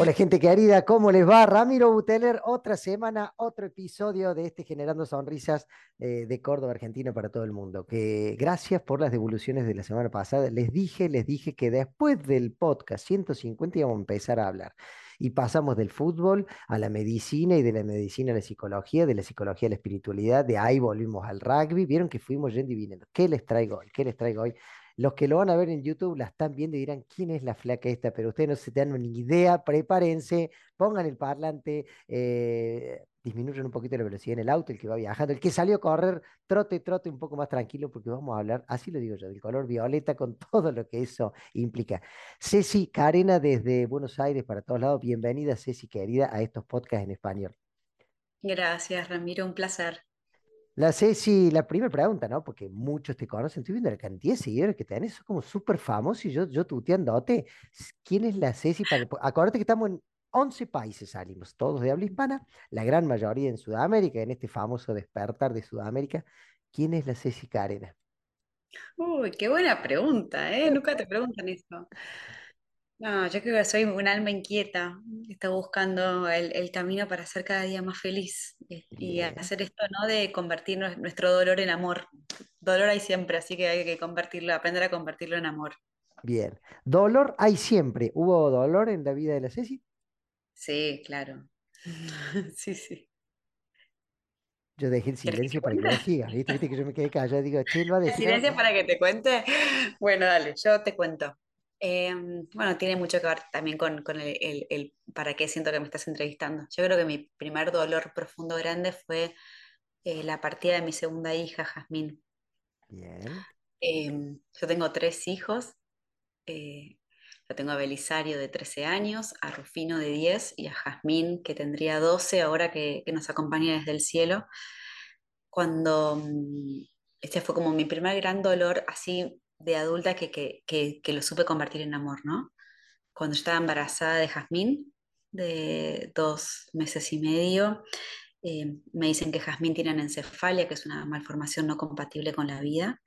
Hola gente querida, ¿cómo les va? Ramiro Buteler, otra semana, otro episodio de este Generando Sonrisas eh, de Córdoba, Argentina para todo el mundo. Que gracias por las devoluciones de la semana pasada. Les dije, les dije que después del podcast 150 íbamos a empezar a hablar. Y pasamos del fútbol a la medicina y de la medicina a la psicología, de la psicología a la espiritualidad, de ahí volvimos al rugby. Vieron que fuimos yendo y. ¿Qué les traigo hoy? ¿Qué les traigo hoy? Los que lo van a ver en YouTube la están viendo y dirán, ¿quién es la flaca esta? Pero ustedes no se dan ni idea, prepárense, pongan el parlante, eh, disminuyen un poquito la velocidad en el auto, el que va viajando, el que salió a correr, trote, trote un poco más tranquilo porque vamos a hablar, así lo digo yo, del color violeta con todo lo que eso implica. Ceci Carena desde Buenos Aires para todos lados, bienvenida Ceci querida a estos podcasts en español. Gracias, Ramiro, un placer. La Ceci, la primera pregunta, ¿no? Porque muchos te conocen, estoy viendo la cantidad de seguidores que tenés, sos como súper famoso y yo, yo tuteándote. ¿Quién es la Ceci? Para, acuérdate que estamos en 11 países, salimos, todos de habla hispana, la gran mayoría en Sudamérica, en este famoso despertar de Sudamérica. ¿Quién es la Ceci Carena? Uy, qué buena pregunta, ¿eh? Nunca te preguntan eso. No, yo creo que soy un alma inquieta, que está buscando el, camino para ser cada día más feliz y, hacer esto, ¿no? De convertir nuestro dolor en amor. Dolor hay siempre, así que hay que convertirlo, aprender a convertirlo en amor. Bien. Dolor hay siempre. ¿Hubo dolor en la vida de la Ceci? Sí, claro. Sí, sí. Yo dejé el silencio para que lo siga, ¿viste? ¿Viste? que yo me quedé callado, digo, che, lo va a decir. silencio para que te cuente? Bueno, dale, yo te cuento. Em, bueno, tiene mucho que ver también con, el, para qué siento que me estás entrevistando. Yo creo que mi primer dolor profundo grande fue eh, la partida de mi segunda hija, Jazmín. Bien. Em, yo tengo tres hijos. Eh, yo tengo a Belisario de 13 años, a Rufino de 10 y a Jazmín que tendría 12 ahora que, que nos acompaña desde el cielo. Cuando mm, este fue como mi primer gran dolor así de adulta que, lo supe convertir en amor, ¿no? Cuando estaba embarazada de Jazmín, de dos meses y medio, eh, me dicen que Jazmín tiene anencefalia, que es una malformación no compatible con la vida,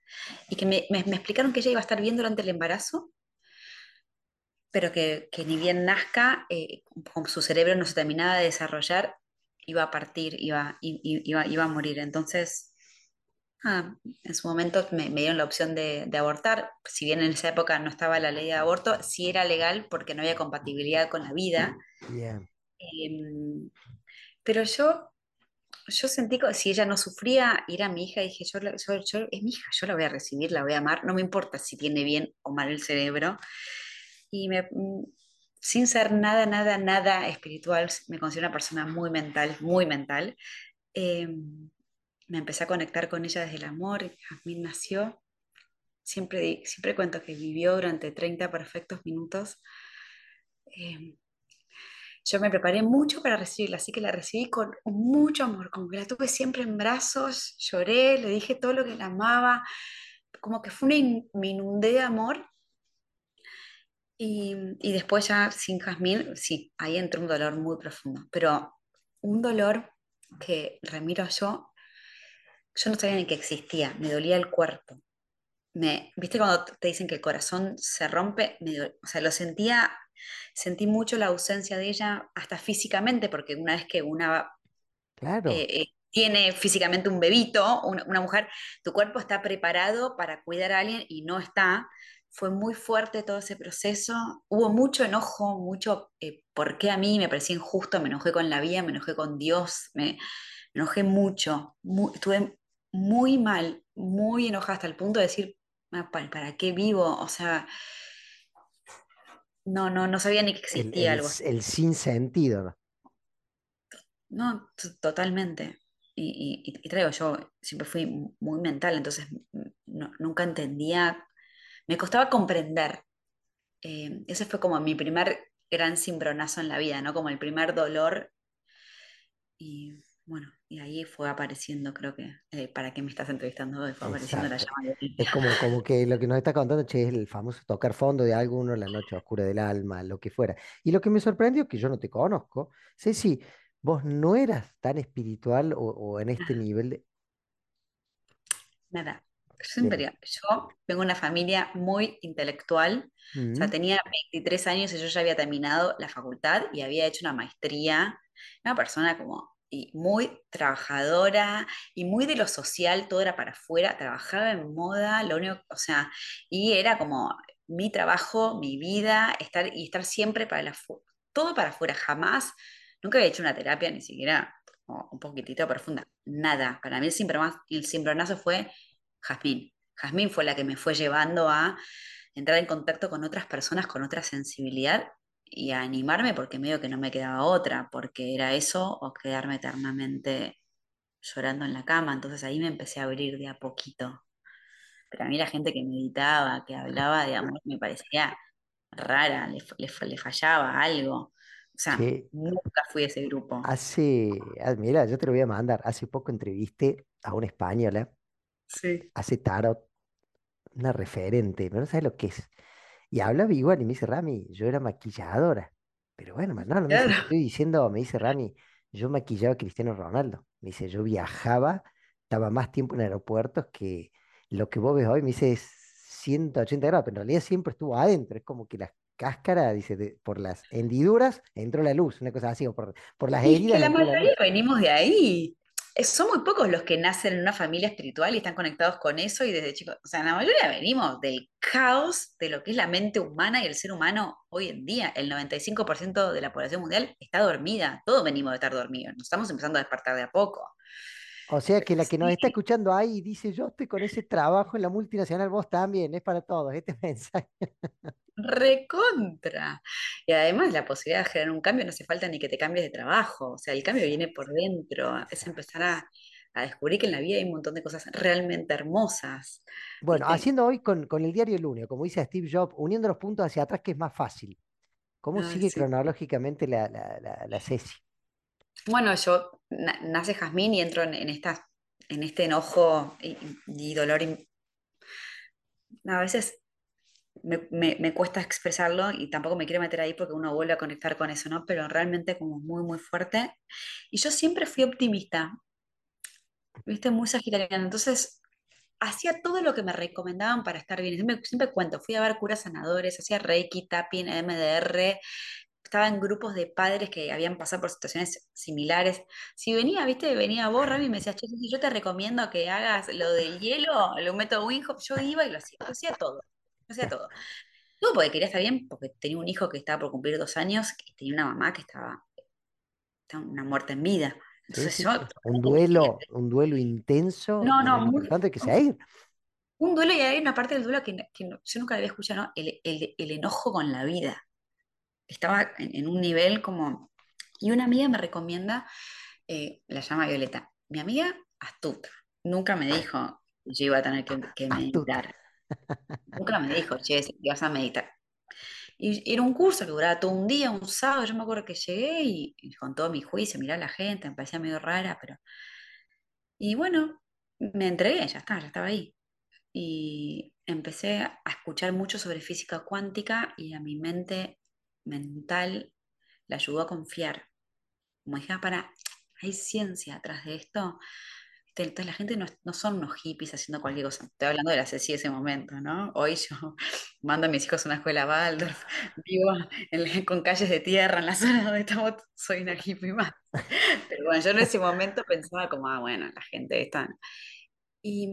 y que me, explicaron que ella iba a estar bien durante el embarazo, pero que, ni bien nazca, eh, su cerebro no se terminaba de desarrollar, iba a partir, iba, iba, iba a morir. Entonces, Ah, en su momento me, dieron la opción de, abortar, si bien en esa época no estaba la ley de aborto, sí era legal porque no había compatibilidad con la vida. Em, pero yo, yo sentí que si ella no sufría, era mi hija, dije, yo, yo, es mi hija, yo la voy a recibir, la voy a amar, no me importa si tiene bien o mal el cerebro. Y me, mm, sin ser nada, nada, nada espiritual, me considero una persona muy mental, muy mental. Em, me empecé a conectar con ella desde el amor. Jasmine nació. Siempre, siempre cuento que vivió durante 30 perfectos minutos. Em, yo me preparé mucho para recibirla, así que la recibí con mucho amor, como que la tuve siempre en brazos, lloré, le dije todo lo que la amaba, como que fue una me inundé de amor. Y, y después ya sin Jazmín, sí, ahí entró un dolor muy profundo, pero un dolor que Ramiro yo yo no sabía ni que existía, me dolía el cuerpo. Me, ¿Viste cuando te dicen que el corazón se rompe? o sea, lo sentía, sentí mucho la ausencia de ella, hasta físicamente, porque una vez que una claro. Eh, eh, tiene físicamente un bebito, una, mujer, tu cuerpo está preparado para cuidar a alguien y no está. Fue muy fuerte todo ese proceso. Hubo mucho enojo, mucho, eh, ¿por qué a mí? Me parecía injusto, me enojé con la vida, me enojé con Dios, me, enojé mucho. estuve muy mal, muy enojada hasta el punto de decir, ah, ¿para, qué vivo? O sea, no, no, no sabía ni que existía algo así. El sentido No, totalmente. Y, traigo, yo siempre fui muy mental, entonces nunca entendía, me costaba comprender. Eh, ese fue como mi primer gran cimbronazo en la vida, ¿no? Como el primer dolor. Y bueno, y ahí fue apareciendo, creo que, eh, para qué me estás entrevistando hoy, fue apareciendo la llama Es como, como que lo que nos está contando, che, es el famoso tocar fondo de alguno, la noche oscura del alma, lo que fuera. Y lo que me sorprendió, que yo no te conozco, Ceci, vos no eras tan espiritual o, o en este nivel de... Nada, siempre, yo vengo de una familia muy intelectual, o sea, Mm, tenía 23 años y yo ya había terminado la facultad y había hecho una maestría, una persona como y muy trabajadora y muy de lo social, todo era para afuera, trabajaba en moda, lo único, o sea, y era como mi trabajo, mi vida, estar y estar siempre para la, todo para afuera, jamás, nunca había hecho una terapia, ni siquiera un poquitito profunda, nada, para mí el cimbronazo fue Jazmín. Jazmín fue la que me fue llevando a entrar en contacto con otras personas con otra sensibilidad y a animarme porque medio que no me quedaba otra, porque era eso o quedarme eternamente llorando en la cama. Entonces ahí me empecé a abrir de a poquito. Pero a mí la gente que meditaba, que hablaba de amor, me parecía rara, le, le- le fallaba algo. O sea, nunca fui de ese grupo. hace, ah, mira, yo te lo voy a mandar, hace poco entrevisté a una española, Sí. hace tarot, una referente, pero no sabes lo que es. Y hablaba igual y me dice, Rami, yo era maquilladora. Pero bueno, no, no me dice, te Claro. estoy diciendo, me dice Rami, yo maquillaba a Cristiano Ronaldo. Me dice, yo viajaba, estaba más tiempo en aeropuertos que lo que vos ves hoy, me dice, es 180 grados, pero en realidad siempre estuvo adentro. Es como que la cáscara, dice, de- por las hendiduras entró la luz, una cosa así, o por, por las Y es que heridas la entró la mayoría venimos de ahí. Son muy pocos los que nacen en una familia espiritual y están conectados con eso y desde chicos, o sea, la mayoría venimos del caos de lo que es la mente humana y el ser humano hoy en día. El 95% de la población mundial está dormida, todos venimos de estar dormidos, nos estamos empezando a despertar de a poco. O sea que Pero la que nos está escuchando ahí dice, yo estoy con ese trabajo en la multinacional, vos también, es para todos, este mensaje. recontra. Y además la posibilidad de generar un cambio no hace falta ni que te cambies de trabajo, o sea, el cambio viene por dentro, es empezar a, a descubrir que en la vida hay un montón de cosas realmente hermosas, Bueno, ¿viste? haciendo hoy con, con el diario El Lunes, como dice Steve Jobs, uniendo los puntos hacia atrás, que es más fácil. ¿Cómo sigue sí. cronológicamente la, la, la, la Ceci? Bueno, yo na- nace Jazmín y entro en, en esta, en este enojo y, dolor. y- a veces me cuesta expresarlo y tampoco me quiero meter ahí porque uno vuelve a conectar con eso, ¿no? Pero realmente como muy, muy fuerte. Y yo siempre fui optimista, ¿viste? Muy sagitariana. Entonces, hacía todo lo que me recomendaban para estar bien. Siempre, siempre cuento, fui a ver curas sanadores, hacía Reiki, tapping, MDR, estaba en grupos de padres que habían pasado por situaciones similares. Si venía, viste, venía vos, Rami, y me decías, yo te recomiendo que hagas lo del hielo, el método Winghoff, yo iba y lo hacía, yo hacía todo, yo hacía todo. Todo porque quería estar bien, porque tenía un hijo que estaba por cumplir dos años y tenía una mamá que estaba, estaba una muerte en vida. Entonces yo. Un duelo, un duelo intenso no, no, muy, importante que sea ir. un duelo y hay una parte del duelo que, que no- yo nunca había escuchado, ¿no? El, el- el enojo con la vida. Estaba en, en un nivel como... Y una amiga me recomienda, eh, la llama Violeta, mi amiga astuta, nunca me dijo yo iba a tener que, meditar, nunca me dijo, che, si vas a meditar. Y era un curso que duraba todo un día, un sábado, yo me acuerdo que llegué y, y con todo mi juicio, mirá a la gente, me parecía medio rara, pero... Y bueno, me entregué, ya está, ya estaba ahí. y empecé a escuchar mucho sobre física cuántica y a mi mente mental la ayudó a confiar. Como dije, "Ah, para, hay ciencia atrás de esto. Entonces la gente no, no son unos hippies haciendo cualquier cosa. Estoy hablando de la Ceci ese momento, ¿no? Hoy yo mando a mis hijos a una escuela Waldorf, vivo con calles de tierra en la zona donde estamos, soy una hippie más. Pero bueno, yo en ese momento pensaba como, ah, bueno, la gente está y,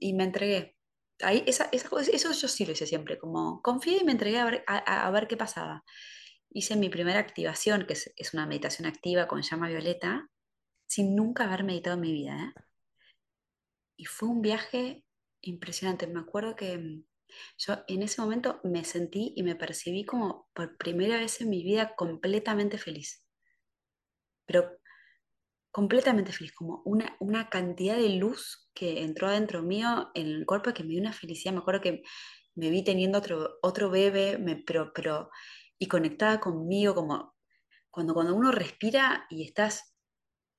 y me entregué. Ahí, esa, esa eso yo sí lo hice siempre, como confié y me entregué a ver, a- a ver qué pasaba. Hice mi primera activación, que es, es una meditación activa con llama violeta, sin nunca haber meditado en mi vida, ¿eh? Y fue un viaje impresionante. Me acuerdo que mm, yo en ese momento me sentí y me percibí como por primera vez en mi vida completamente feliz, pero completamente feliz, como una, una cantidad de luz que entró adentro mío en el cuerpo que me dio una felicidad. Me acuerdo que me vi teniendo otro, otro bebé, me, pero, pero, y conectada conmigo, como cuando, cuando uno respira y estás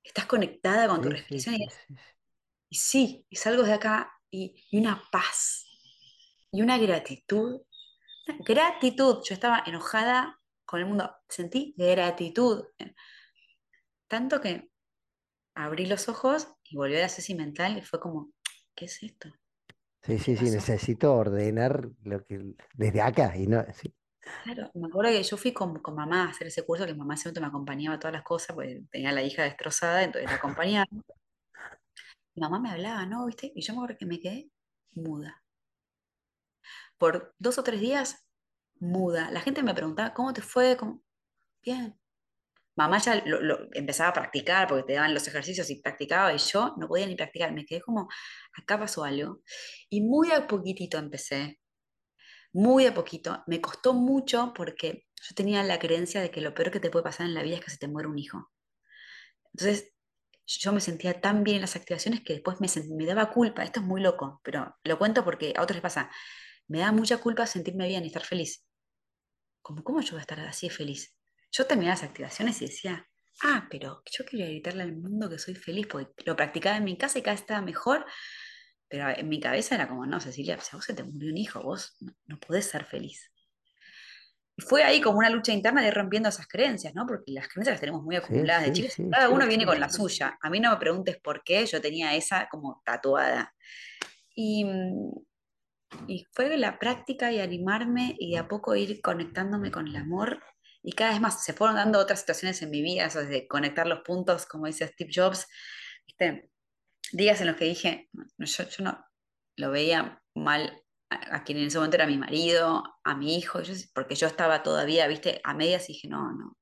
estás conectada con tu Sí, respiración sí, y, sí. y sí, y salgo de acá y, y una paz y una gratitud. Una gratitud. Yo estaba enojada con el mundo, sentí gratitud. Tanto que abrí los ojos y volví a la sesión mental y fue como, ¿qué es esto? Sí, ¿Qué sí, sí, necesito ordenar lo que desde acá y no, sí, Claro, me acuerdo que yo fui con, con mamá a hacer ese curso, que mamá siempre me acompañaba a todas las cosas, porque tenía la hija destrozada, entonces la acompañaba. Mi mamá me hablaba, ¿no? ¿Viste? Y yo me acuerdo que me quedé muda. Por dos o tres días, muda. La gente me preguntaba, ¿cómo te fue? ¿Cómo? Bien. Mamá ya empezaba a practicar porque te daban los ejercicios y practicaba y yo no podía ni practicar. Me quedé como, acá pasó algo. Y muy a poquitito empecé, muy a poquito. Me costó mucho porque yo tenía la creencia de que lo peor que te puede pasar en la vida es que se te muera un hijo. Entonces, yo me sentía tan bien en las activaciones que después me, me daba culpa. Esto es muy loco, pero lo cuento porque a otros les pasa. Me da mucha culpa sentirme bien y estar feliz. ¿Cómo, cómo yo voy a estar así feliz? Yo terminaba las activaciones y decía, ah, pero yo quería gritarle al mundo que soy feliz, porque lo practicaba en mi casa y cada vez estaba mejor, pero en mi cabeza era como, no, Cecilia, a vos se te murió un hijo, vos no, no podés ser feliz. Y fue ahí como una lucha interna de ir rompiendo esas creencias, ¿no? Porque las creencias las tenemos muy sí, acumuladas de chicos, sí, cada uno viene con la suya. A mí no me preguntes por qué, yo tenía esa como tatuada. Y, y fue la práctica y animarme y de a poco ir conectándome con el amor. Y cada vez más se fueron dando otras situaciones en mi vida, eso de conectar los puntos, como dice Steve Jobs. ¿Viste? Días en los que dije, no, yo, yo no lo veía mal a, a quien en ese momento era mi marido, a mi hijo, yo- porque yo estaba todavía, viste, a medias y dije, no, no,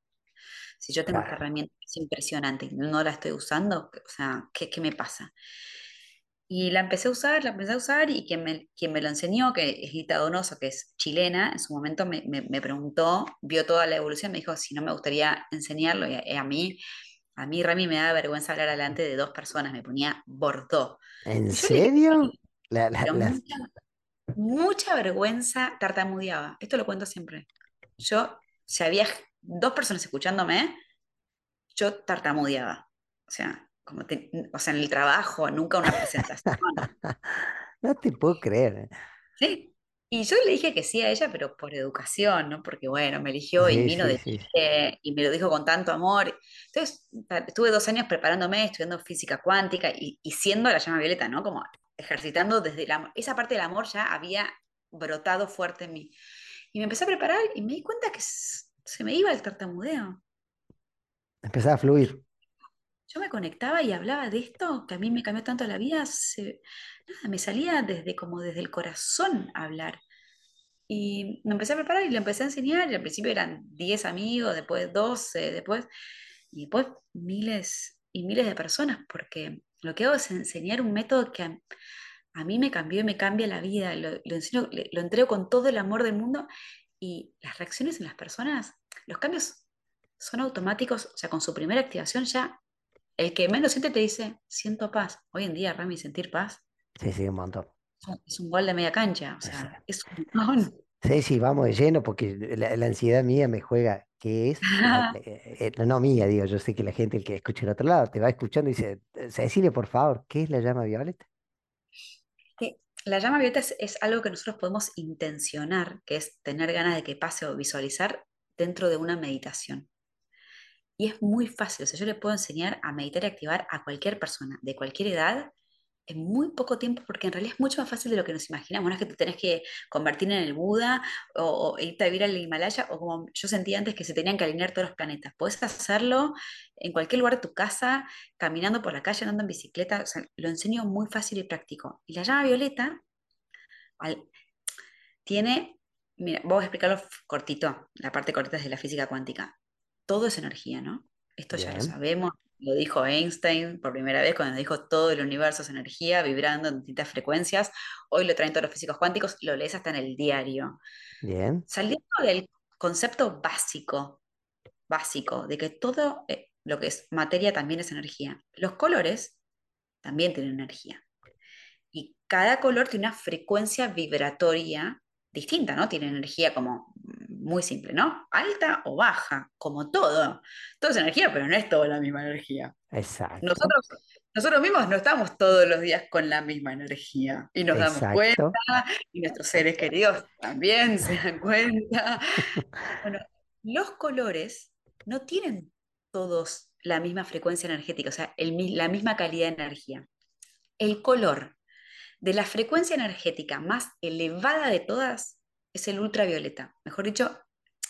si yo tengo esta herramienta es impresionante y no la estoy usando, o sea, ¿qué, qué me pasa? Y la empecé a usar, la empecé a usar y quien me, quien me lo enseñó, que es Lita Donoso, que es chilena, en su momento me, me- me preguntó, vio toda la evolución, me dijo si no me gustaría enseñarlo y a, a mí, a mí Rami me da vergüenza hablar delante de dos personas, me ponía bordó. ¿En yo le dije, serio? La, la- pero las, mucha, mucha vergüenza, tartamudeaba. Esto lo cuento siempre. Yo, si había dos personas escuchándome, yo tartamudeaba. O sea, como te- o sea, en el trabajo, nunca una presentación. no te puedo creer. Sí. Y yo le dije que sí a ella, pero por educación, ¿no? Porque bueno, me eligió y Sí, vino sí, de sí. Chile y me lo dijo con tanto amor. Entonces, estuve dos años preparándome, estudiando física cuántica y, y siendo la llama violeta, ¿no? Como ejercitando desde el amor. Esa parte del amor ya había brotado fuerte en mí. Y me empecé a preparar y me di cuenta que se me iba el tartamudeo. Empezaba a fluir. Yo me conectaba y hablaba de esto, que a mí me cambió tanto la vida, se- nada, me salía desde como desde el corazón hablar. Y me empecé a preparar y le empecé a enseñar, y al principio eran 10 amigos, después 12 después, y después miles y miles de personas, porque lo que hago es enseñar un método que a, a mí me cambió y me cambia la vida, lo, lo enseño, lo entrego con todo el amor del mundo, y las reacciones en las personas, los cambios son automáticos, o sea, con su primera activación ya, el que menos siente te dice, siento paz. Hoy en día, Rami, sentir paz Sí, sí, un montón. es un gol de media cancha, o Sí, sea, es un montón. sí, sí, vamos de lleno porque la, la ansiedad mía me juega. ¿Qué es? La- eh, eh, no mía, digo, yo sé que la gente el que escucha el otro lado te va escuchando y dice, Cecilia, por favor, ¿qué es la llama violeta? la llama violeta es, es algo que nosotros podemos intencionar, que es tener ganas de que pase o visualizar dentro de una meditación. Y es muy fácil, o sea, yo le puedo enseñar a meditar y activar a cualquier persona de cualquier edad en muy poco tiempo, porque en realidad es mucho más fácil de lo que nos imaginamos. No es que te tenés que convertir en el Buda o, o irte a vivir al Himalaya, o como yo sentía antes que se tenían que alinear todos los planetas. Podés hacerlo en cualquier lugar de tu casa, caminando por la calle, andando en bicicleta. O sea, lo enseño muy fácil y práctico. Y la llama violeta tiene, mira, vamos a explicarlo cortito, la parte cortita es de la física cuántica. Todo es energía, ¿no? Esto ya lo sabemos, lo dijo Einstein por primera vez cuando dijo todo el universo es energía, vibrando en distintas frecuencias. Hoy lo traen todos los físicos cuánticos, lo lees hasta en el diario. bien, Saliendo del concepto básico, básico, de que todo eh, lo que es materia también es energía. Los colores también tienen energía. Y cada color tiene una frecuencia vibratoria distinta, ¿no? Tiene energía como muy simple, ¿no? Alta o baja, como todo. Todo es energía, pero no es toda la misma energía. Exacto. Nosotros, nosotros mismos no estamos todos los días con la misma energía y nos damos cuenta y nuestros seres queridos también se dan cuenta. Bueno, los colores no tienen todos la misma frecuencia energética, o sea, la misma calidad de energía. El color de la frecuencia energética más elevada de todas es el ultravioleta. Mejor dicho,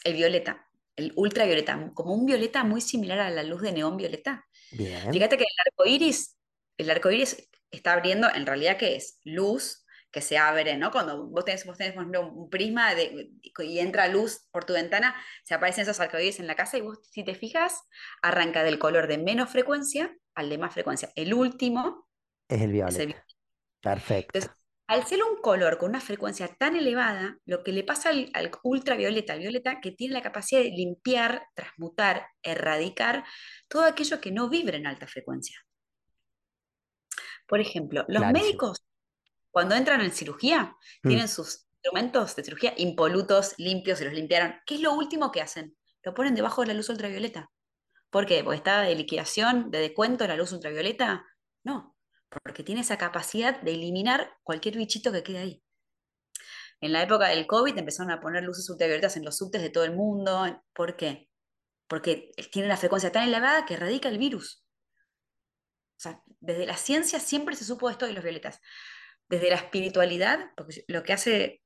el violeta, el ultravioleta, como un violeta muy similar a la luz de neón violeta. Fíjate que el arco iris, el arco iris está abriendo, en realidad, ¿qué es? Luz que se abre, ¿no? Cuando vos tenés, vos tenés por ejemplo, un prisma y entra luz por tu ventana, se aparecen esos arcoíris en la casa y vos, si te fijas, arranca del color de menos frecuencia al de más frecuencia. El último es el violeta. Perfecto. Entonces, al ser un color con una frecuencia tan elevada, lo que le pasa al, al ultravioleta, al violeta, que tiene la capacidad de limpiar, transmutar, erradicar todo aquello que no vibra en alta frecuencia. Por ejemplo, los médicos cuando entran en cirugía, mm. tienen sus instrumentos de cirugía impolutos, limpios, se los limpiaron. ¿Qué es lo último que hacen? Lo ponen debajo de la luz ultravioleta. ¿Por qué? ¿Porque está de liquidación, de descuento la luz ultravioleta? No, porque tiene esa capacidad de eliminar cualquier bichito que quede ahí. En la época del COVID empezaron a poner luces ultravioletas en los subtes de todo el mundo. ¿Por qué? Porque tiene la frecuencia tan elevada que erradica el virus. O sea, desde la ciencia siempre se supo esto de los violetas desde la espiritualidad, porque lo que hace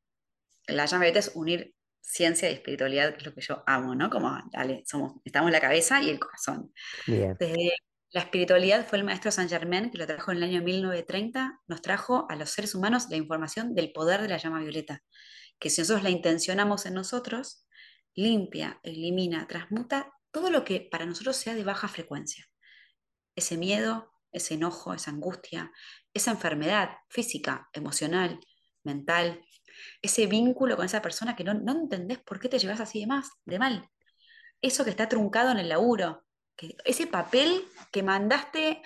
la llama violeta es unir ciencia y espiritualidad, que es lo que yo amo, ¿no? Como, dale, somos, estamos la cabeza y el corazón. Desde la espiritualidad fue el maestro Saint Germain, que lo trajo en el año 1930, nos trajo a los seres humanos la información del poder de la llama violeta, que si nosotros la intencionamos en nosotros, limpia, elimina, transmuta todo lo que para nosotros sea de baja frecuencia. Ese miedo, ese enojo, esa angustia, esa enfermedad física, emocional, mental, ese vínculo con esa persona que no, entendés por qué te llevas así de más, de mal. Eso que está truncado en el laburo, que, ese papel que mandaste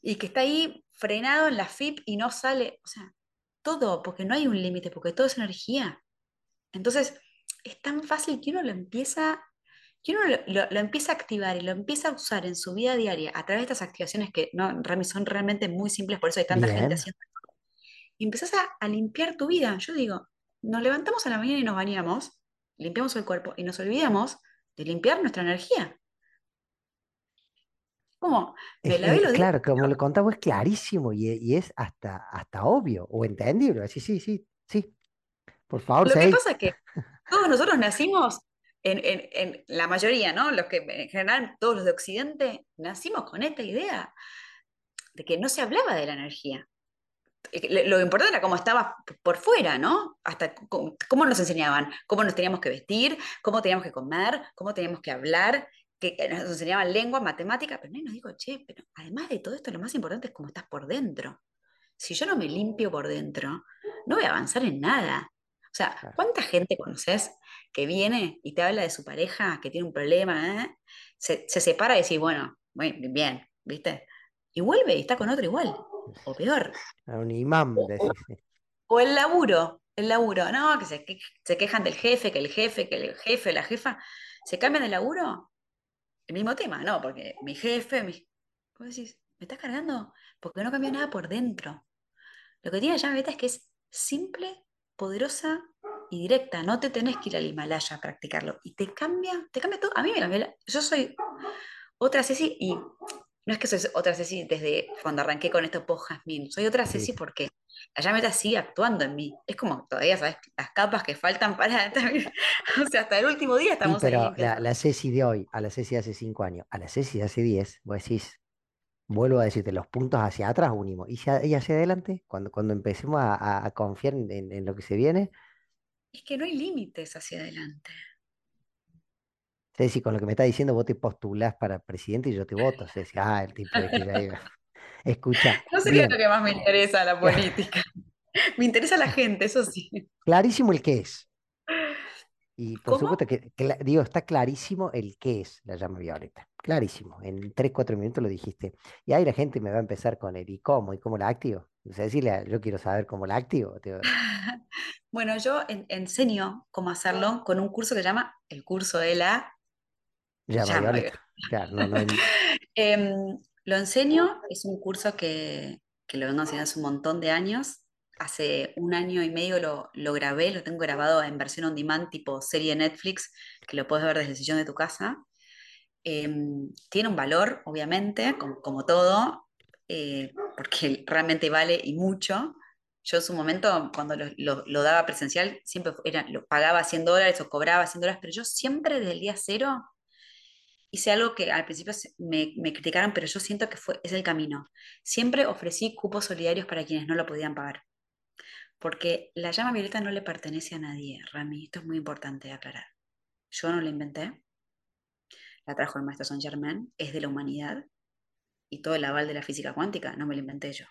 y que está ahí frenado en la FIP y no sale, o sea, todo, porque no hay un límite, porque todo es energía. Entonces, es tan fácil que uno lo empieza que uno lo, empieza a activar y lo empieza a usar en su vida diaria a través de estas activaciones que no, son realmente muy simples, por eso hay tanta gente haciendo. Y empezás a, limpiar tu vida. Yo digo, nos levantamos a la mañana y nos bañamos, limpiamos el cuerpo y nos olvidamos de limpiar nuestra energía. ¿Cómo? Me Claro, como lo contamos es clarísimo y, es hasta, hasta obvio o entendible. Sí, sí, sí, sí. Por favor, Lo que pasa es que todos nosotros nacimos en, la mayoría, ¿no? Los que en general, todos los de Occidente, nacimos con esta idea de que no se hablaba de la energía. Lo importante era cómo estaba por fuera, ¿no? Hasta cómo nos enseñaban, cómo nos teníamos que vestir, cómo teníamos que comer, cómo teníamos que hablar, que nos enseñaban lengua, matemática, pero nadie nos dijo, che, pero además de todo esto, lo más importante es cómo estás por dentro. Si yo no me limpio por dentro, no voy a avanzar en nada. O sea, ¿cuánta gente conoces que viene y te habla de su pareja, que tiene un problema, eh? se, separa y dice, bueno, bien, bien, ¿viste? Y vuelve y está con otro igual, o peor. un imán, o, el laburo, el laburo, ¿no? Que se, quejan del jefe, que el jefe, que el jefe, la jefa, se cambian de laburo, el mismo tema, ¿no? Porque mi jefe, mi... ¿Cómo decís? ¿Me estás cargando? Porque no cambió nada por dentro. Lo que tiene la llave es que es simple poderosa y directa. No te tenés que ir al Himalaya a practicarlo. Y te cambia, te cambia todo. A mí me cambia. Yo soy otra Ceci y no es que soy otra Ceci desde cuando arranqué con esto post Jasmine. Soy otra Ceci porque la llameta sigue actuando en mí. Es como todavía, ¿sabes? Las capas que faltan para. o sea, hasta el último día estamos pero La, la Ceci de hoy, a la Ceci de hace cinco años, a la Ceci de hace diez, vos decís, vuelvo a decirte, los puntos hacia atrás unimos. ¿Y hacia, hacia adelante? Cuando, cuando empecemos a, confiar en, lo que se viene. Es que no hay límites hacia adelante. Ceci, con lo que me está diciendo, vos te postulás para presidente y yo te voto. Ceci, ah, el tipo de que Escucha. No sería lo que más me interesa la política. me interesa la gente, eso sí. Clarísimo el que es. Y por supuesto que, digo, está clarísimo el qué es la llama violeta. Clarísimo. En 3, 4 minutos lo dijiste. Y ahí la gente me va a empezar con el y cómo y cómo la activo. Cecilia, yo quiero saber cómo la activo. Bueno, yo enseño cómo hacerlo con un curso que se llama el curso de la llama, violeta. Em, lo enseño, es un curso que, que lo vengo enseñando hace un montón de años. Hace un año y medio lo, lo, grabé, lo tengo grabado en versión on demand, tipo serie Netflix, que lo puedes ver desde el sillón de tu casa. Em, tiene un valor, obviamente, como, como todo, eh, porque realmente vale y mucho. Yo en su momento, cuando lo, lo, daba presencial, siempre era, lo pagaba 100 dólares o cobraba 100 dólares, pero yo siempre desde el día cero hice algo que al principio me, criticaron, pero yo siento que fue, es el camino. Siempre ofrecí cupos solidarios para quienes no lo podían pagar. Porque la llama violeta no le pertenece a nadie, Rami. Esto es muy importante aclarar. Yo no la inventé. La trajo el maestro Saint Germain. Es de la humanidad. Y todo el aval de la física cuántica no me lo inventé yo.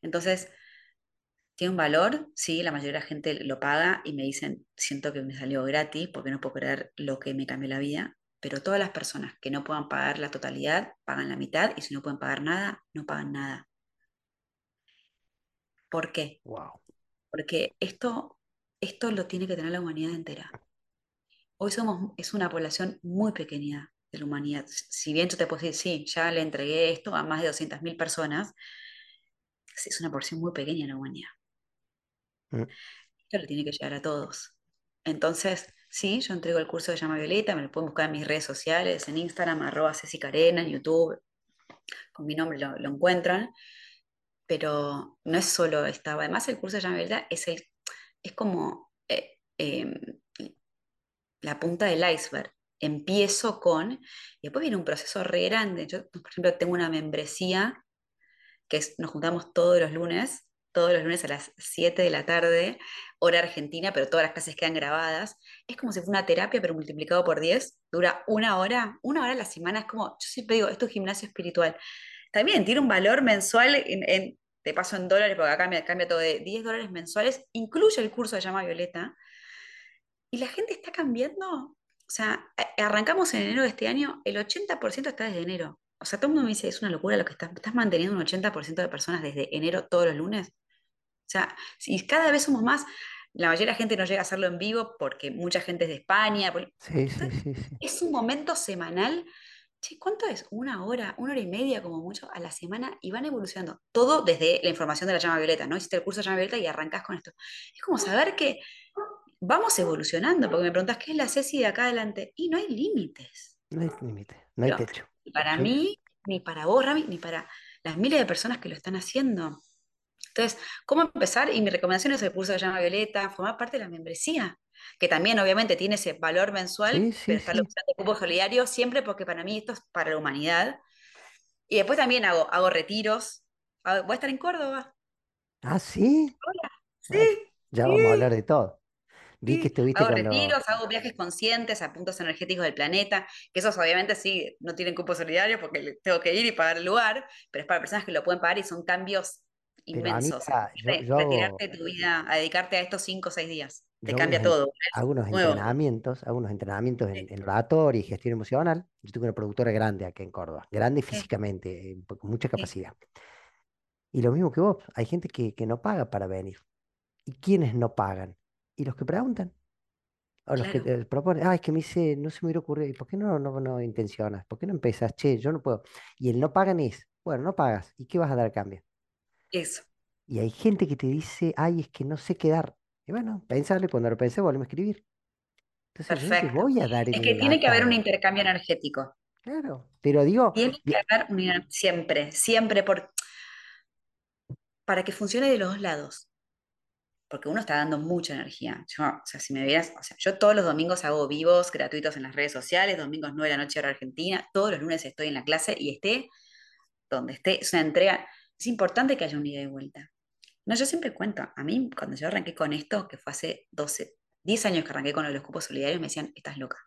Entonces, tiene un valor, sí, la mayoría de la gente lo paga y me dicen, siento que me salió gratis porque no puedo creer lo que me cambió la vida, pero todas las personas que no puedan pagar la totalidad, pagan la mitad y si no pueden pagar nada, no pagan nada. ¿Por qué? Wow. Porque esto, esto lo tiene que tener la humanidad entera. Hoy somos, es una población muy pequeña de la humanidad. Si bien yo te puedo decir, sí, ya le entregué esto a más de 200.000 personas, es una porción muy pequeña de la humanidad. Mm. Esto lo tiene que llegar a todos. Entonces, Sí, yo entrego el curso de Llama Violeta, me lo pueden buscar en mis redes sociales, en Instagram, arroba Ceci Carena, en YouTube, con mi nombre lo, encuentran, pero no es solo esta, además el curso de Llama Violeta es, el, es como eh, em, la punta del iceberg. Empiezo con, y después viene un proceso re grande. Yo, por ejemplo, tengo una membresía que nos juntamos todos los lunes todos los lunes a las 7 de la tarde, hora argentina, pero todas las clases quedan grabadas. Es como si fuera una terapia, pero multiplicado por 10. Dura una hora, una hora a la semana. Es como, yo siempre digo, esto es gimnasio espiritual. También tiene un valor mensual, en, te paso en dólares, porque acá cambia, cambia todo de 10 dólares mensuales, incluye el curso de llama Violeta. Y la gente está cambiando. O sea, arrancamos en enero de este año, el 80% está desde enero. O sea, todo el mundo me dice, es una locura lo que estás, estás manteniendo un 80% de personas desde enero todos los lunes. O sea, si cada vez somos más, la mayoría de la gente no llega a hacerlo en vivo porque mucha gente es de España. Sí, sí, sí, Es un momento semanal. Che, ¿cuánto es? Una hora, una hora y media como mucho a la semana y van evolucionando. Todo desde la información de la llama violeta, ¿no? Hiciste el curso de llama violeta y arrancás con esto. Es como saber que vamos evolucionando, porque me preguntas, ¿qué es la Ceci de acá adelante? Y no hay límites. No hay límites, no hay techo. Para mí, ni para vos, Rami, ni para las miles de personas que lo están haciendo. Entonces, ¿cómo empezar? Y mi recomendación es el curso de llama Violeta, formar parte de la membresía, que también obviamente tiene ese valor mensual, pero estar usando cupo solidario siempre porque para mí esto es para la humanidad. Y después también hago, hago retiros. Voy a estar en Córdoba. Ah, sí. Hola. Sí. ya vamos a hablar de todo. Vi que estuviste hago retiros, hago viajes conscientes a puntos energéticos del planeta, que esos obviamente sí no tienen cupo solidario porque tengo que ir y pagar el lugar, pero es para personas que lo pueden pagar y son cambios inmenso. retirarte de tu vida, a dedicarte a estos cinco o seis días. Te cambia todo. Algunos entrenamientos, algunos entrenamientos en, en, oratorio y gestión emocional. Yo tengo una productora grande aquí en Córdoba, grande físicamente, eh, con mucha capacidad. Y lo mismo que vos, hay gente que, que no paga para venir. ¿Y quiénes no pagan? Y los que preguntan. O los que te proponen, ah, es que me dice, no se me hubiera ocurrido, ¿y por qué no, no, no intencionas? ¿Por qué no empiezas? Che, yo no puedo. Y el no pagan es, bueno, no pagas, ¿y qué vas a dar a cambio? Eso. Y hay gente que te dice, ay, es que no sé quedar. Y bueno, pensarle, cuando lo pensé, volvemos a escribir. Entonces, Perfecto. voy a dar Es que tiene que haber un intercambio energético. Claro, pero digo. Tiene que haber un, siempre, siempre, por, para que funcione de los dos lados. Porque uno está dando mucha energía. Yo, o sea, si me veas, o sea, yo todos los domingos hago vivos gratuitos en las redes sociales, domingos 9 de la noche hora Argentina, todos los lunes estoy en la clase y esté donde esté, es una entrega es importante que haya un ida y vuelta. No, yo siempre cuento, a mí cuando yo arranqué con esto, que fue hace 12, 10 años que arranqué con los cupos solidarios, me decían, estás loca.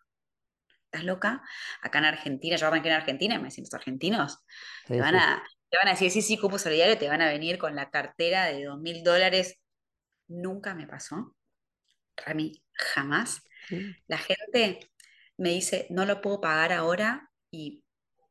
¿Estás loca? Acá en Argentina, yo arranqué en Argentina y me decían, los argentinos te, van a, te van a decir, sí, sí, cupo solidario, te van a venir con la cartera de dos mil dólares. Nunca me pasó. A mí, jamás. La gente me dice, no lo puedo pagar ahora y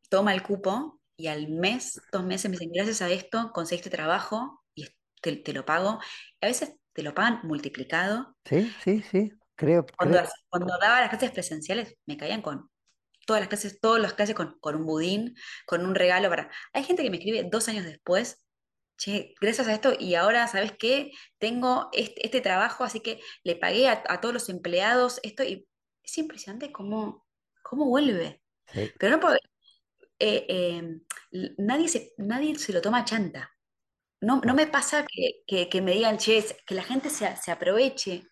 toma el cupo y al mes, dos meses, me dicen, gracias a esto conseguiste trabajo y te, lo pago. A veces te lo pagan multiplicado. Sí, sí, sí. Creo, cuando, cuando daba las clases presenciales, me caían con todas las clases, todas las clases con, con, un budín, con un regalo para. Hay gente que me escribe dos años después, che, gracias a esto, y ahora, ¿sabes qué? Tengo este, este trabajo, así que le pagué a, a, todos los empleados esto, y es impresionante cómo, cómo vuelve. Pero no puedo, eh, eh, nadie, se, nadie se lo toma chanta. No, no me pasa que, que, me digan, che, que la gente se, se, aproveche.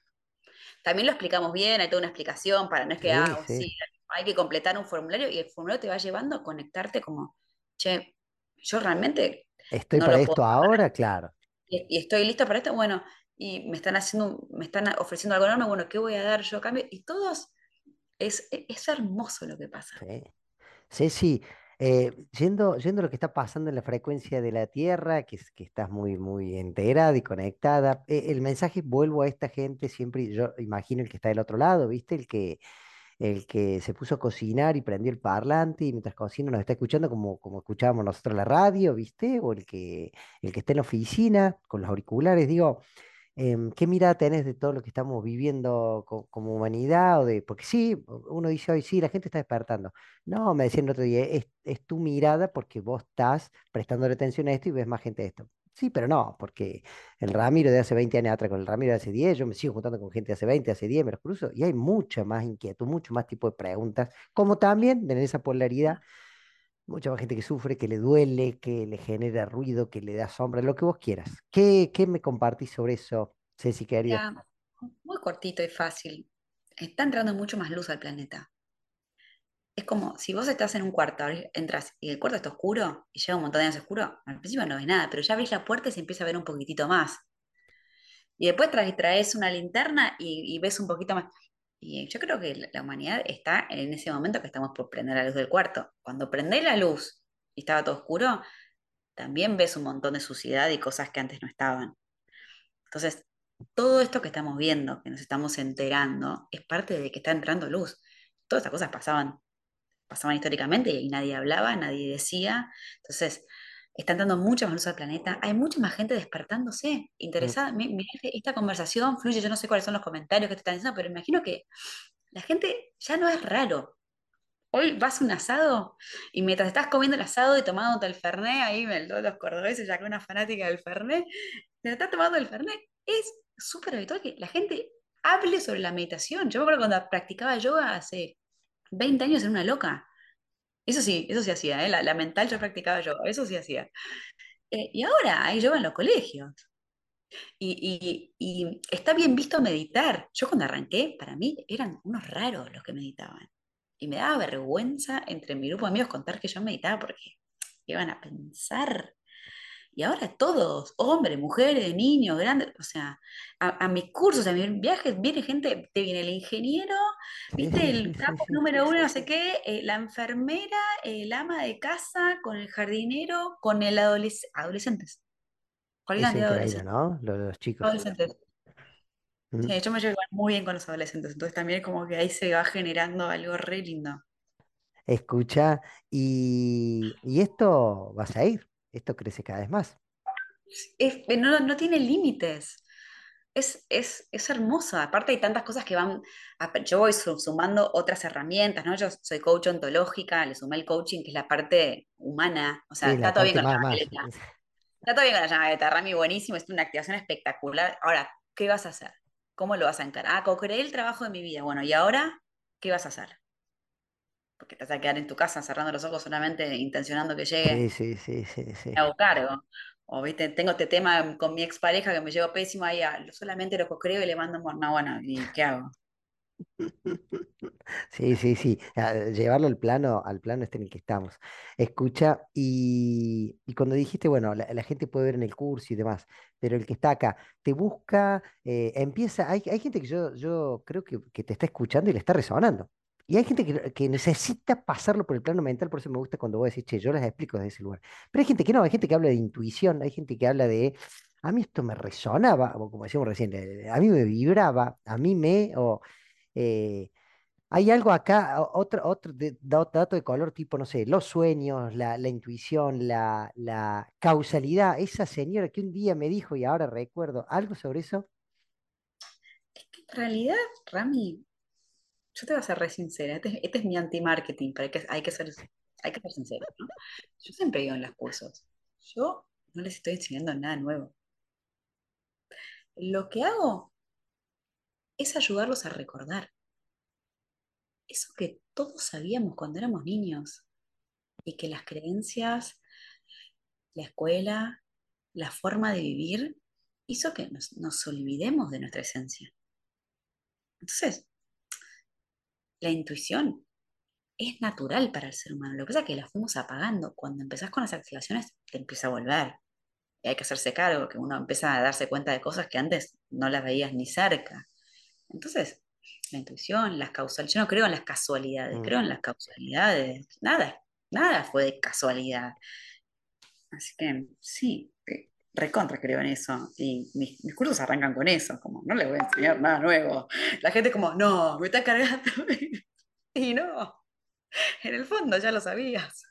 También lo explicamos bien, hay toda una explicación para no es que ah, sí, hay que completar un formulario y el formulario te va llevando a conectarte como, che, yo realmente... Estoy para esto ahora, claro. Y, estoy listo para esto, bueno, y me están haciendo, me están ofreciendo algo enorme, bueno, ¿qué voy a dar yo a cambio? Y todos, es, es hermoso lo que pasa. Sí, sí. Eh, yendo, yendo a lo que está pasando en la frecuencia de la Tierra, que, que estás muy, muy enterada y conectada, eh, el mensaje, vuelvo a esta gente, siempre, yo imagino el que está del otro lado, ¿viste? El que, el que se puso a cocinar y prendió el parlante y mientras cocina nos está escuchando como, como escuchábamos nosotros la radio, ¿viste? O el que, el que está en la oficina con los auriculares, digo, ¿qué mirada tenés de todo lo que estamos viviendo como humanidad? O de, porque sí, uno dice hoy, sí, la gente está despertando. No, me decían el otro día, es, tu mirada porque vos estás prestando atención a esto y ves más gente de esto. Sí, pero no, porque el Ramiro de hace 20 años atrás con el Ramiro de hace 10, yo me sigo juntando con gente hace 20, hace 10, me los cruzo, y hay mucha más inquietud, mucho más tipo de preguntas, como también en esa polaridad mucha más gente que sufre, que le duele, que le genera ruido, que le da sombra, lo que vos quieras. ¿Qué, qué me compartís sobre eso, Ceci, querida? muy cortito y fácil. Está entrando mucho más luz al planeta. Es como si vos estás en un cuarto, entras y el cuarto está oscuro y lleva un montón de años oscuro, al principio no ves nada, pero ya ves la puerta y se empieza a ver un poquitito más. Y después traes, una linterna y ves un poquito más. Y yo creo que la humanidad está en ese momento que estamos por prender la luz del cuarto. Cuando prendés la luz y estaba todo oscuro, también ves un montón de suciedad y cosas que antes no estaban. Entonces, todo esto que estamos viendo, que nos estamos enterando, es parte de que está entrando luz. Todas estas cosas pasaban, pasaban históricamente y nadie hablaba, nadie decía. Entonces, están dando mucha más luz al planeta, hay mucha más gente despertándose, interesada. esta conversación fluye, yo no sé cuáles son los comentarios que te están diciendo, pero imagino que la gente ya no es raro. Hoy vas a un asado y mientras estás comiendo el asado y tomando el fernet, ahí me los cordobeses, ya que una fanática del fernet, te estás tomando el fernet, es súper habitual que la gente hable sobre la meditación. Yo me acuerdo cuando practicaba yoga hace 20 años en una loca. Eso sí, eso sí hacía, ¿eh? la, mental yo practicaba yoga, eso sí hacía. Eh, y ahora hay yoga en los colegios. Y, está bien visto meditar. Yo cuando arranqué, para mí eran unos raros los que meditaban. Y me daba vergüenza entre mi grupo de amigos contar que yo meditaba porque iban a pensar y ahora todos, hombres, mujeres, niños, grandes, o sea, a, mis cursos, a mis viajes, viene gente, te viene el ingeniero, viste, el campo número uno, no sé qué, eh, la enfermera, el ama de casa, con el jardinero, con el adolescente, adolescentes. ¿Cuál es adolescentes? ¿no? Los, chicos. Adolescentes. Mm. Sí, yo me llevo muy bien con los adolescentes, entonces también como que ahí se va generando algo re lindo. Escucha, y, y esto vas a ir esto crece cada vez más. no, tiene límites. Es, es, es, hermoso. Aparte hay tantas cosas que van, yo voy sumando otras herramientas, ¿no? Yo soy coach ontológica, le sumé el coaching, que es la parte humana. O sea, está, todo bien con la está todo bien con la llamadeta, Rami, buenísimo, es una activación espectacular. Ahora, ¿qué vas a hacer? ¿Cómo lo vas a encarar? Ah, co-creé el trabajo de mi vida. Bueno, ¿y ahora qué vas a hacer? Porque te vas a quedar en tu casa cerrando los ojos solamente intencionando que llegue. Sí, sí, sí, sí. hago cargo. O viste, tengo este tema con mi expareja que me llevo pésimo ahí, solamente lo creo y le mando, no, bueno, ¿y qué hago? Sí, sí, sí. Llevarlo al plano, al plano este en el que estamos. Escucha, y, cuando dijiste, bueno, la, gente puede ver en el curso y demás, pero el que está acá, te busca, eh, empieza, hay, hay gente que yo, yo creo que, que, te está escuchando y le está resonando. Y hay gente que, necesita pasarlo por el plano mental, por eso me gusta cuando vos decís, che, yo les explico desde ese lugar. Pero hay gente que no, hay gente que habla de intuición, hay gente que habla de, a mí esto me resonaba, como decíamos recién, a mí me vibraba, a mí me, o, eh, Hay algo acá, o- otro, otro dato de color tipo, no sé, los sueños, la, intuición, la, la causalidad. Esa señora que un día me dijo y ahora recuerdo, ¿algo sobre eso? En realidad, Rami, yo te voy a ser re sincera, este, este es mi anti-marketing, pero hay que, hay que ser, hay que ser sincero. Yo siempre digo en los cursos, yo no les estoy enseñando nada nuevo. Lo que hago es ayudarlos a recordar eso que todos sabíamos cuando éramos niños y que las creencias, la escuela, la forma de vivir hizo que nos, nos olvidemos de nuestra esencia. Entonces, la intuición es natural para el ser humano. Lo que pasa es que la fuimos apagando. Cuando empezás con las activaciones, te empieza a volver. Y hay que hacerse cargo, que uno empieza a darse cuenta de cosas que antes no las veías ni cerca. Entonces, la intuición, las causales, yo no creo en las casualidades, Mm. creo en las causalidades. Nada, nada fue de casualidad. Así que sí, recontra creo en eso. Y mis, mis cursos arrancan con eso, como no les voy a enseñar nada nuevo. La gente como, no, me está cargando. Y no, en el fondo ya lo sabías.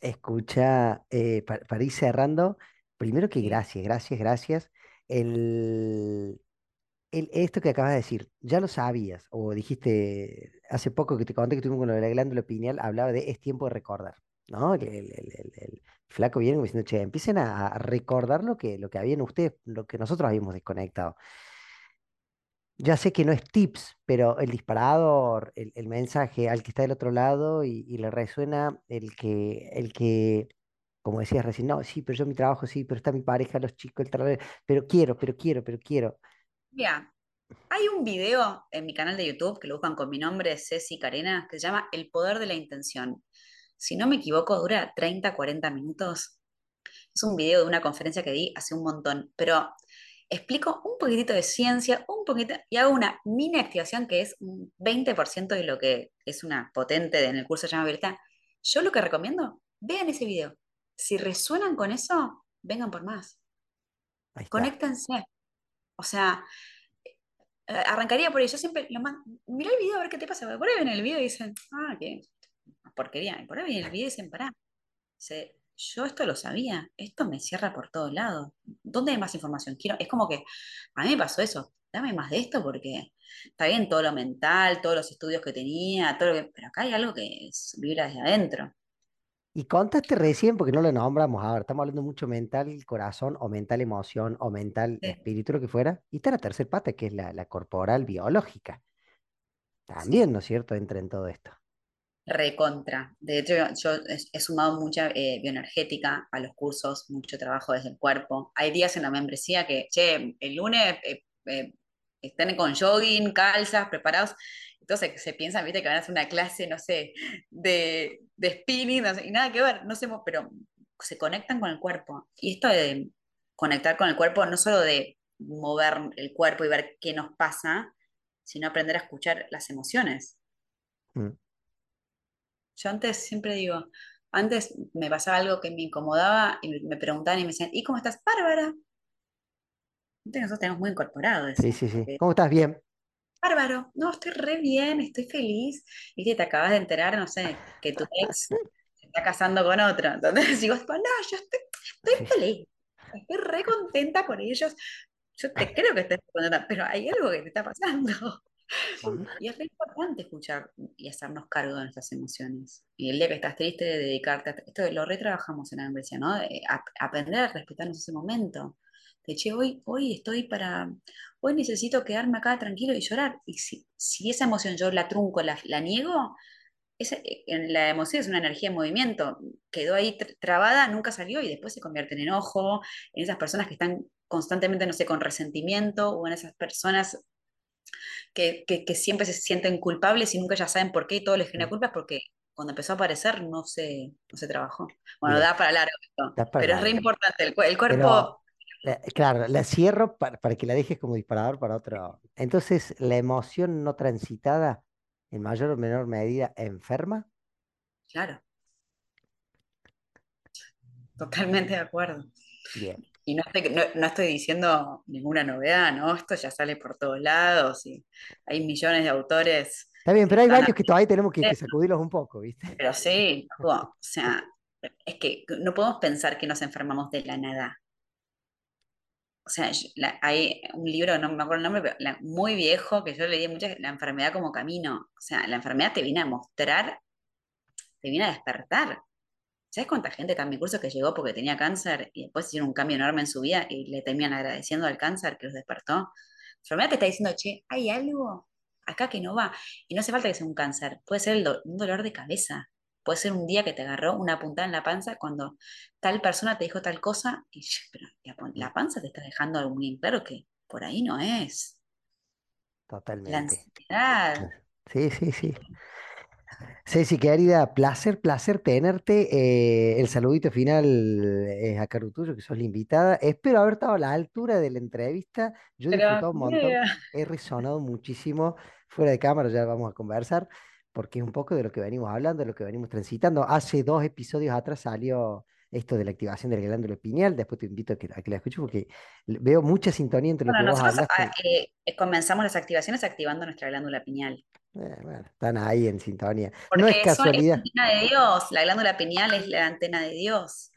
Escucha, eh, pa- para, ir cerrando, primero que gracias, gracias, gracias. El, el- esto que acabas de decir, ya lo sabías, o dijiste hace poco que te conté que tuvimos con lo de la glándula pineal, hablaba de es tiempo de recordar, ¿no? El flaco viene diciendo, che, empiecen a, a recordar lo que, lo que habían ustedes, lo que nosotros habíamos desconectado. Ya sé que no es tips, pero el disparador, el, el mensaje al que está del otro lado y, y le resuena el que, el que, como decías recién, no, sí, pero yo mi trabajo, sí, pero está mi pareja, los chicos, el trabajo, pero quiero, pero quiero, pero quiero. Mira, hay un video en mi canal de YouTube que lo buscan con mi nombre, Ceci Carena, que se llama El poder de la intención. Si no me equivoco, dura 30, 40 minutos. Es un video de una conferencia que di hace un montón, pero explico un poquitito de ciencia, un poquito, y hago una mini activación que es un 20% de lo que es una potente en el curso de llama Violeta. Yo lo que recomiendo, vean ese video. Si resuenan con eso, vengan por más. Conéctense. O sea, eh, arrancaría por ahí. Yo siempre lo mando, mirá el video a ver qué te pasa. Por ahí ven el video y dicen, ah, qué porquería. Y por ahí ven el video y dicen, pará. Yo esto lo sabía, esto me cierra por todos lados. ¿Dónde hay más información? Quiero, es como que a mí me pasó eso. Dame más de esto porque está bien todo lo mental, todos los estudios que tenía, todo lo que- pero acá hay algo que es, vibra desde adentro. Y contaste recién, porque no lo nombramos ahora, estamos hablando mucho mental corazón o mental emoción o mental Sí, espíritu, lo que fuera. Y está la tercera pata, que es la, la corporal biológica. sí. También, ¿no es cierto?, entra en todo esto. Recontra. De hecho, yo he, sumado mucha eh, bioenergética a los cursos, mucho trabajo desde el cuerpo. Hay días en la membresía que, che, el lunes eh, eh, están con jogging, calzas, preparados. Entonces se piensan, viste, que van a hacer una clase, no sé, de, de spinning, no sé, y nada que ver, no sé, pero se conectan con el cuerpo. Y esto de conectar con el cuerpo, no solo de mover el cuerpo y ver qué nos pasa, sino aprender a escuchar las emociones. Mm. Yo antes siempre digo, antes me pasaba algo que me incomodaba y me preguntaban y me decían, ¿y cómo estás? Bárbara. Entonces nosotros tenemos muy incorporado Sí, eso, sí, sí. ¿Cómo estás? Bien. bárbaro, no, estoy re bien, estoy feliz. Viste, te acabas de enterar, no sé, que tu ex se está casando con otro. Entonces digo, no, yo estoy, estoy feliz, estoy re contenta por ellos. Yo te creo que estés contenta, pero hay algo que te está pasando. Y es re importante escuchar y hacernos cargo de nuestras emociones. Y el día que estás triste, dedicarte a... Esto lo retrabajamos en la membresía, ¿no? Eh, ap- aprender a respetarnos ese momento. De, che, hoy, hoy estoy para... Hoy necesito quedarme acá tranquilo y llorar. Y si, si esa emoción yo la trunco, la, la niego, esa, eh, en la emoción es una energía en movimiento. Quedó ahí tr- trabada, nunca salió y después se convierte en enojo, en esas personas que están constantemente, no sé, con resentimiento o en esas personas que, que, que siempre se sienten culpables y nunca ya saben por qué y todo les genera culpa porque cuando empezó a aparecer no se, no se trabajó. Bueno, da para largo esto, da para pero es re importante. El, cuerpo, la- claro, la cierro para, para que la dejes como disparador para otro. Entonces, la emoción no transitada, en mayor o menor medida, enferma. claro, totalmente de acuerdo. Bien. Y no estoy, no, no estoy diciendo ninguna novedad, ¿no? Esto ya sale por todos lados y hay millones de autores Está bien, pero hay varios que todavía tenemos que, sacudirlos un poco, ¿viste? Pero sí, o sea, es que no podemos pensar que nos enfermamos de la nada. O sea, hay un libro, no me acuerdo el nombre, pero muy viejo, que yo leí mucho, La enfermedad como camino. O sea, la enfermedad te viene a mostrar, te viene a despertar. ¿Sabes cuánta gente está en mi curso que llegó porque tenía cáncer y después hicieron un cambio enorme en su vida y le terminan agradeciendo al cáncer que los despertó? La enfermedad te está diciendo, che, hay algo acá que no va. Y no hace falta que sea un cáncer, puede ser un dolor de cabeza, puede ser un día que te agarró una puntada en la panza cuando tal persona te dijo tal cosa y pero la, panza te está dejando algo muy claro que por ahí no es. Totalmente. La ansiedad. Sí, sí, sí. Ceci, querida, placer, placer tenerte. Eh, el saludito final es a Carutuyo, que sos la invitada. Espero haber estado a la altura de la entrevista. Yo he disfrutado un montón, he resonado muchísimo. Fuera de cámara ya vamos a conversar, porque es un poco de lo que venimos hablando, de lo que venimos transitando. Hace dos episodios atrás salió esto de la activación del glándula pineal. Después te invito a que, la escuches porque veo mucha sintonía entre lo que vos hablas. Ah, eh, comenzamos las activaciones activando nuestra glándula pineal. Eh, bueno, están ahí en sintonía. no es casualidad. Es la antena de Dios, la glándula pineal es la antena de Dios.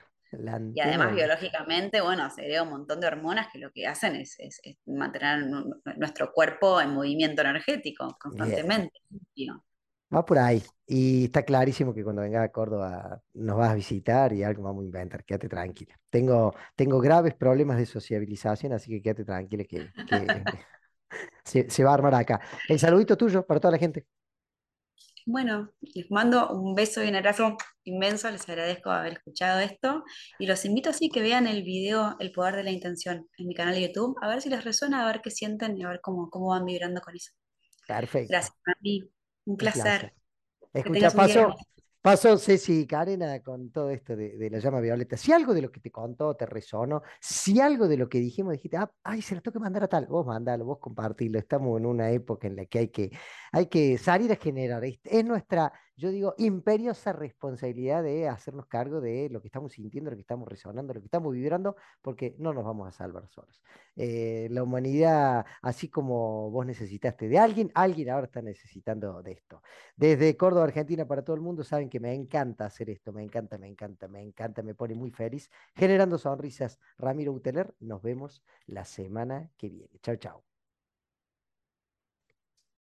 y además biológicamente, bueno, se crea un montón de hormonas que lo que hacen es, mantener nuestro cuerpo en movimiento energético constantemente. Va por ahí. Y está clarísimo que cuando venga a Córdoba nos vas a visitar y algo vamos a inventar. Quédate tranquila. Tengo, tengo graves problemas de sociabilización, así que quédate tranquila que, se, va a armar acá. El saludito tuyo para toda la gente. Bueno, les mando un beso y un abrazo inmenso, les agradezco haber escuchado esto y los invito así que vean el video El Poder de la Intención en mi canal de YouTube, a ver si les resuena, a ver qué sienten y a ver cómo, cómo van vibrando con eso. Perfecto. Gracias a mí, un placer. Escucha, paso, Pasó Ceci Carena con todo esto de, la llama violeta. Si algo de lo que te contó te resonó, si algo de lo que dijimos dijiste, ah, ay, se lo tengo que mandar a tal, vos mandalo, vos compartilo. Estamos en una época en la que hay que, hay que salir a generar. Es nuestra, yo digo, imperiosa responsabilidad de hacernos cargo de lo que estamos sintiendo, lo que estamos resonando, lo que estamos vibrando, porque no nos vamos a salvar solos. Eh, la humanidad, así como vos necesitaste de alguien, alguien ahora está necesitando de esto. Desde Córdoba, Argentina, para todo el mundo, saben que me encanta hacer esto, me encanta, me encanta, me encanta, me pone muy feliz. Generando sonrisas, Ramiro Buteler, nos vemos la semana que viene. Chao, chao.